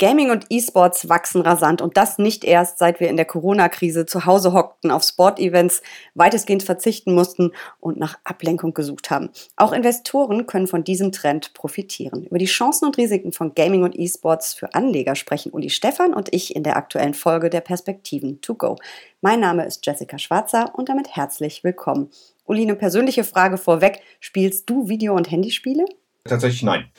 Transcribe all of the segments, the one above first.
Gaming und E-Sports wachsen rasant und das nicht erst, seit wir in der Corona-Krise zu Hause hockten, auf Sport-Events weitestgehend verzichten mussten und nach Ablenkung gesucht haben. Auch Investoren können von diesem Trend profitieren. Über die Chancen und Risiken von Gaming und E-Sports für Anleger sprechen Uli Stefan und ich in der aktuellen Folge der Perspektiven to go. Mein Name ist Jessica Schwarzer und damit herzlich willkommen. Uli, eine persönliche Frage vorweg. Spielst du Video- und Handyspiele? Tatsächlich nein.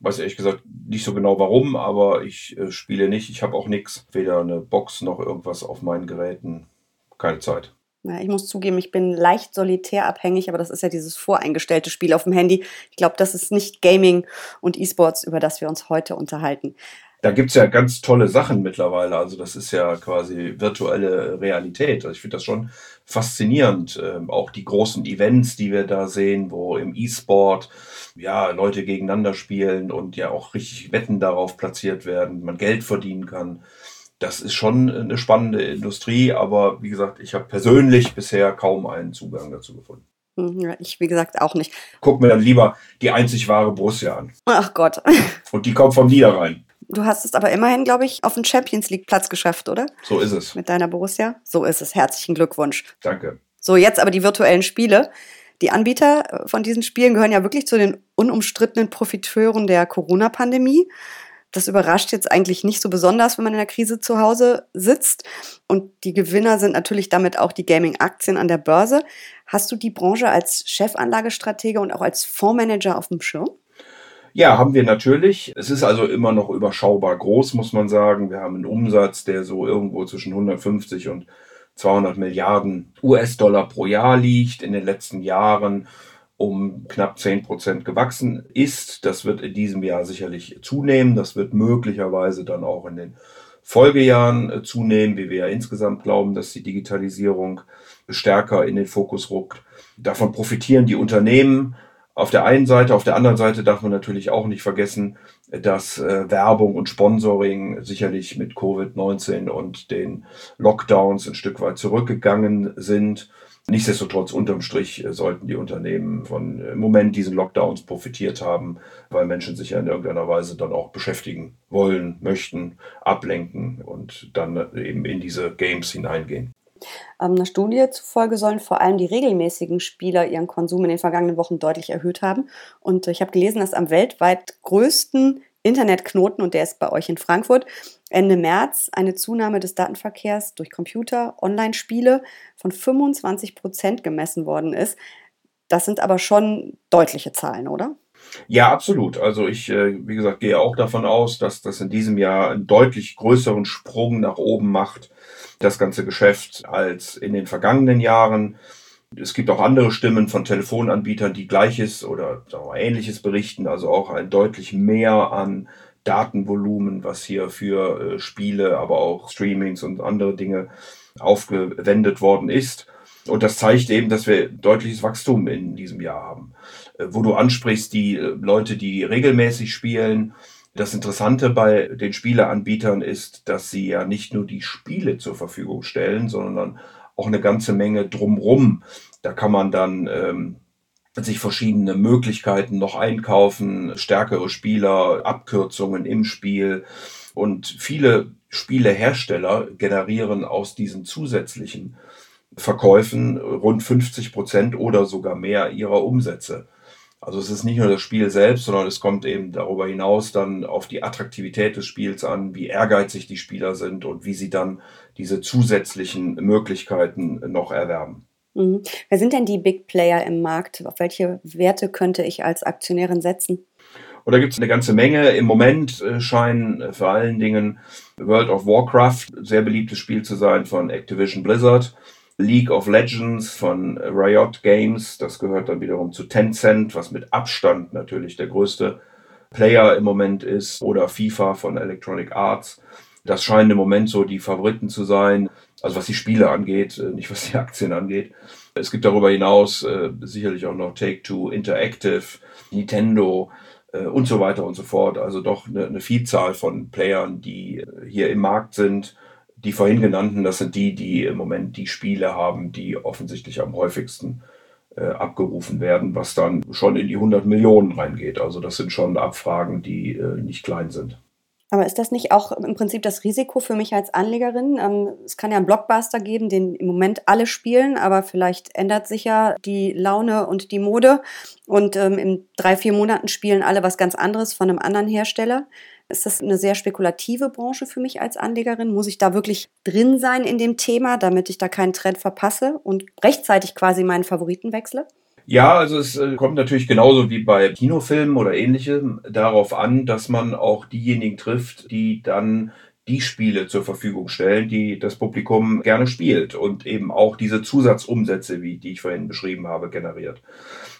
Weiß ehrlich gesagt nicht so genau warum, aber ich äh, spiele nicht. Ich habe auch nichts, weder eine Box noch irgendwas auf meinen Geräten. Keine Zeit. Ja, ich muss zugeben, ich bin leicht solitärabhängig, aber das ist ja dieses voreingestellte Spiel auf dem Handy. Ich glaube, das ist nicht Gaming und E-Sports, über das wir uns heute unterhalten. Da gibt es ja ganz tolle Sachen mittlerweile. Also das ist ja quasi virtuelle Realität. Also ich finde das schon faszinierend. Ähm, auch die großen Events, die wir da sehen, wo im E-Sport ja Leute gegeneinander spielen und ja auch richtig Wetten darauf platziert werden, man Geld verdienen kann. Das ist schon eine spannende Industrie, aber wie gesagt, ich habe persönlich bisher kaum einen Zugang dazu gefunden. Hm, ja, ich, wie gesagt, auch nicht. Guck mir dann lieber die einzig wahre Borussia an. Ach Gott. Und die kommt vom Niederrhein. Du hast es aber immerhin, glaube ich, auf den Champions League Platz geschafft, oder? So ist es. Mit deiner Borussia? So ist es. Herzlichen Glückwunsch. Danke. So, jetzt aber die virtuellen Spiele. Die Anbieter von diesen Spielen gehören ja wirklich zu den unumstrittenen Profiteuren der Corona-Pandemie. Das überrascht jetzt eigentlich nicht so besonders, wenn man in der Krise zu Hause sitzt. Und die Gewinner sind natürlich damit auch die Gaming-Aktien an der Börse. Hast du die Branche als Chefanlagestratege und auch als Fondsmanager auf dem Schirm? Ja, haben wir natürlich. Es ist also immer noch überschaubar groß, muss man sagen. Wir haben einen Umsatz, der so irgendwo zwischen 150 und 200 Milliarden US-Dollar pro Jahr liegt. In den letzten Jahren um knapp 10 Prozent gewachsen ist. Das wird in diesem Jahr sicherlich zunehmen. Das wird möglicherweise dann auch in den Folgejahren äh, zunehmen, wie wir ja insgesamt glauben, dass die Digitalisierung stärker in den Fokus rückt. Davon profitieren die Unternehmen auf der einen Seite, auf der anderen Seite darf man natürlich auch nicht vergessen, dass äh, Werbung und Sponsoring sicherlich mit Covid-19 und den Lockdowns ein Stück weit zurückgegangen sind. Nichtsdestotrotz unterm Strich äh, sollten die Unternehmen von äh, im Moment diesen Lockdowns profitiert haben, weil Menschen sich ja in irgendeiner Weise dann auch beschäftigen wollen, möchten, ablenken und dann eben in diese Games hineingehen. Ähm, einer Studie zufolge sollen vor allem die regelmäßigen Spieler ihren Konsum in den vergangenen Wochen deutlich erhöht haben. Und ich habe gelesen, dass am weltweit größten Internetknoten, und der ist bei euch in Frankfurt, Ende März eine Zunahme des Datenverkehrs durch Computer, Online-Spiele von 25 Prozent gemessen worden ist. Das sind aber schon deutliche Zahlen, oder? Ja, absolut. Also ich, äh, wie gesagt, gehe auch davon aus, dass das in diesem Jahr einen deutlich größeren Sprung nach oben macht das ganze Geschäft als in den vergangenen Jahren. Es gibt auch andere Stimmen von Telefonanbietern, die gleiches oder ähnliches berichten, also auch ein deutlich mehr an Datenvolumen, was hier für äh, Spiele, aber auch Streamings und andere Dinge aufgewendet worden ist. Und das zeigt eben, dass wir deutliches Wachstum in diesem Jahr haben. Äh, wo du ansprichst, die äh, Leute, die regelmäßig spielen, das Interessante bei den Spieleanbietern ist, dass sie ja nicht nur die Spiele zur Verfügung stellen, sondern auch eine ganze Menge drumrum. Da kann man dann ähm, sich verschiedene Möglichkeiten noch einkaufen, stärkere Spieler, Abkürzungen im Spiel. Und viele Spielehersteller generieren aus diesen zusätzlichen Verkäufen rund 50 Prozent oder sogar mehr ihrer Umsätze. Also es ist nicht nur das Spiel selbst, sondern es kommt eben darüber hinaus dann auf die Attraktivität des Spiels an, wie ehrgeizig die Spieler sind und wie sie dann diese zusätzlichen Möglichkeiten noch erwerben. Mhm. Wer sind denn die Big Player im Markt? Auf welche Werte könnte ich als Aktionärin setzen? Und da gibt es eine ganze Menge. Im Moment äh, scheinen äh, vor allen Dingen World of Warcraft sehr beliebtes Spiel zu sein von Activision Blizzard. League of Legends von Riot Games, das gehört dann wiederum zu Tencent, was mit Abstand natürlich der größte Player im Moment ist, oder FIFA von Electronic Arts. Das scheinen im Moment so die Favoriten zu sein, also was die Spiele angeht, äh, nicht was die Aktien angeht. Es gibt darüber hinaus äh, sicherlich auch noch Take-Two, Interactive, Nintendo äh, und so weiter und so fort. Also doch eine, eine Vielzahl von Playern, die äh, hier im Markt sind die vorhin genannten, das sind die, die im Moment die Spiele haben, die offensichtlich am häufigsten äh, abgerufen werden, was dann schon in die 100 Millionen reingeht. Also das sind schon Abfragen, die äh, nicht klein sind. Aber ist das nicht auch im Prinzip das Risiko für mich als Anlegerin? Ähm, es kann ja einen Blockbuster geben, den im Moment alle spielen, aber vielleicht ändert sich ja die Laune und die Mode und ähm, in drei, vier Monaten spielen alle was ganz anderes von einem anderen Hersteller. Ist das eine sehr spekulative Branche für mich als Anlegerin? Muss ich da wirklich drin sein in dem Thema, damit ich da keinen Trend verpasse und rechtzeitig quasi meinen Favoriten wechsle? Ja, also es äh, kommt natürlich genauso wie bei Kinofilmen oder ähnlichem darauf an, dass man auch diejenigen trifft, die dann die Spiele zur Verfügung stellen, die das Publikum gerne spielt und eben auch diese Zusatzumsätze, wie die ich vorhin beschrieben habe, generiert.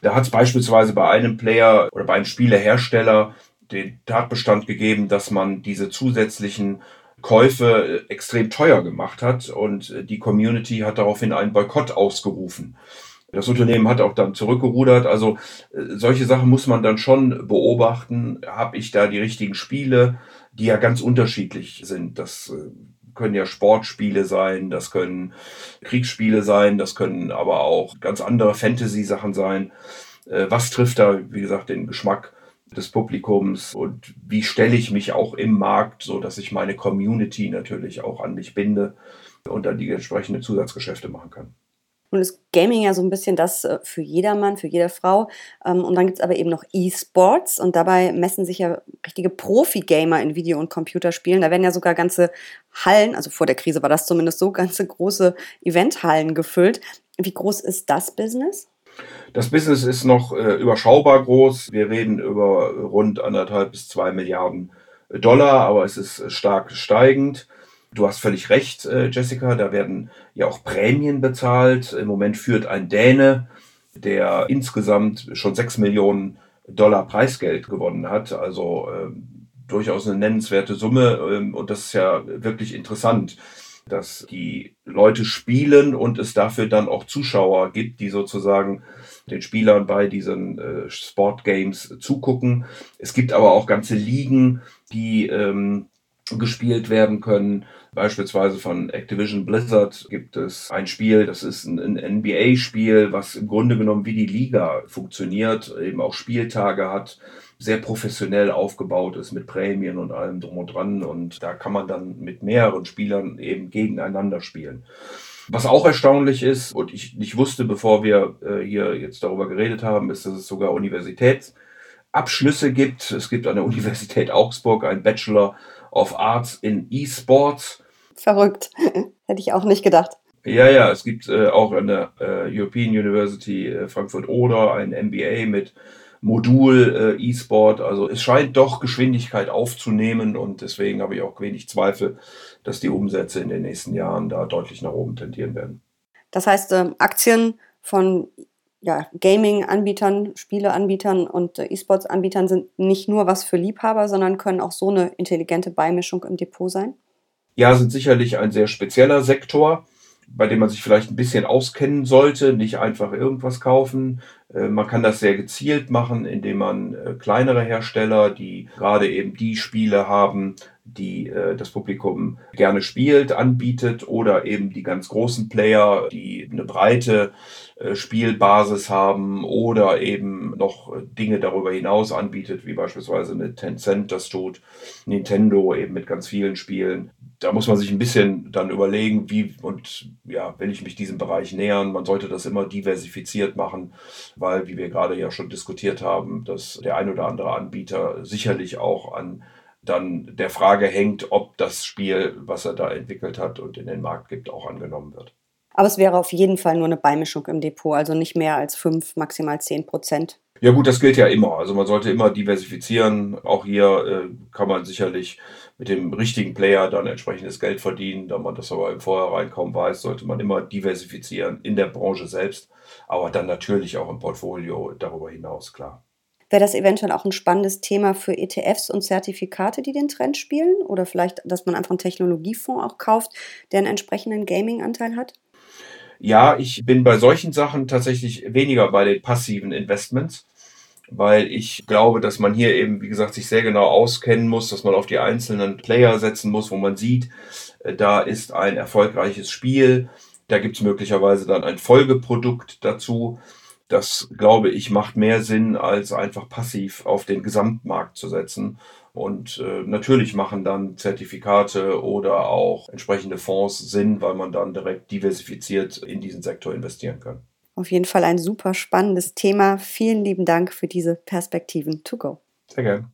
Da hat es beispielsweise bei einem Player oder bei einem Spielehersteller den Tatbestand gegeben, dass man diese zusätzlichen Käufe äh, extrem teuer gemacht hat und äh, die Community hat daraufhin einen Boykott ausgerufen. Das Unternehmen hat auch dann zurückgerudert. Also äh, solche Sachen muss man dann schon beobachten. Habe ich da die richtigen Spiele, die ja ganz unterschiedlich sind. Das können ja Sportspiele sein, das können Kriegsspiele sein, das können aber auch ganz andere Fantasy-Sachen sein. Was trifft da, wie gesagt, den Geschmack des Publikums und wie stelle ich mich auch im Markt, so dass ich meine Community natürlich auch an mich binde und dann die entsprechenden Zusatzgeschäfte machen kann. Nun ist Gaming ja so ein bisschen das äh, für jedermann, für jede Frau. Ähm, und dann gibt es aber eben noch E-Sports und dabei messen sich ja richtige Profi-Gamer in Video- und Computerspielen. Da werden ja sogar ganze Hallen, also vor der Krise war das zumindest so, ganze große Eventhallen gefüllt. Wie groß ist das Business? Das Business ist noch äh, überschaubar groß. Wir reden über rund anderthalb bis zwei Milliarden Dollar, aber es ist stark steigend. Du hast völlig recht, äh, Jessica, da werden ja auch Prämien bezahlt. Im Moment führt ein Däne, der insgesamt schon 6 Millionen Dollar Preisgeld gewonnen hat. Also äh, durchaus eine nennenswerte Summe. Ähm, und das ist ja wirklich interessant, dass die Leute spielen und es dafür dann auch Zuschauer gibt, die sozusagen den Spielern bei diesen äh, Sportgames zugucken. Es gibt aber auch ganze Ligen, die ähm, gespielt werden können. Beispielsweise von Activision Blizzard gibt es ein Spiel, das ist ein, NBA-Spiel, was im Grunde genommen wie die Liga funktioniert, eben auch Spieltage hat, sehr professionell aufgebaut ist mit Prämien und allem drum und dran. Und da kann man dann mit mehreren Spielern eben gegeneinander spielen. Was auch erstaunlich ist und ich nicht wusste, bevor wir äh, hier jetzt darüber geredet haben, ist, dass es sogar Universitätsabschlüsse gibt. Es gibt an der Universität Augsburg einen Bachelor of Arts in E-Sports. Verrückt. Hätte ich auch nicht gedacht. Ja, ja, es gibt äh, auch an der äh, European University äh, Frankfurt oder ein MBA mit Modul äh, E-Sport. Also es scheint doch Geschwindigkeit aufzunehmen und deswegen habe ich auch wenig Zweifel, dass die Umsätze in den nächsten Jahren da deutlich nach oben tendieren werden. Das heißt, ähm, Aktien von ja, Gaming-Anbietern, Spiele-Anbietern und äh, E-Sports-Anbietern sind nicht nur was für Liebhaber, sondern können auch so eine intelligente Beimischung im Depot sein? Ja, sind sicherlich ein sehr spezieller Sektor, bei dem man sich vielleicht ein bisschen auskennen sollte, nicht einfach irgendwas kaufen. Äh, man kann das sehr gezielt machen, indem man äh, kleinere Hersteller, die gerade eben die Spiele haben, die äh, das Publikum gerne spielt, anbietet oder eben die ganz großen Player, die eine breite Spielbasis haben oder eben noch Dinge darüber hinaus anbietet, wie beispielsweise eine Tencent das tut, Nintendo eben mit ganz vielen Spielen. Da muss man sich ein bisschen dann überlegen, wie und ja, will ich mich diesem Bereich nähern. Man sollte das immer diversifiziert machen, weil, wie wir gerade ja schon diskutiert haben, dass der ein oder andere Anbieter sicherlich auch an dann der Frage hängt, ob das Spiel, was er da entwickelt hat und in den Markt gibt, auch angenommen wird. Aber es wäre auf jeden Fall nur eine Beimischung im Depot, also nicht mehr als 5, maximal 10 Prozent. Ja gut, das gilt ja immer. Also man sollte immer diversifizieren. Auch hier äh, kann man sicherlich mit dem richtigen Player dann entsprechendes Geld verdienen. Da man das aber im Vorhinein kaum weiß, sollte man immer diversifizieren in der Branche selbst, aber dann natürlich auch im Portfolio darüber hinaus, klar. Wäre das eventuell auch ein spannendes Thema für ETFs und Zertifikate, die den Trend spielen? Oder vielleicht, dass man einfach einen Technologiefonds auch kauft, der einen entsprechenden Gaming-Anteil hat? Ja, ich bin bei solchen Sachen tatsächlich weniger bei den passiven Investments. weil ich glaube, dass man hier eben, wie gesagt, sich sehr genau auskennen muss, dass man auf die einzelnen Player setzen muss, wo man sieht, äh, da ist ein erfolgreiches Spiel, da gibt es möglicherweise dann ein Folgeprodukt dazu. Das, glaube ich, macht mehr Sinn, als einfach passiv auf den Gesamtmarkt zu setzen. Und äh, natürlich machen dann Zertifikate oder auch entsprechende Fonds Sinn, weil man dann direkt diversifiziert in diesen Sektor investieren kann. Auf jeden Fall ein super spannendes Thema. Vielen lieben Dank für diese Perspektiven to go. Sehr gerne.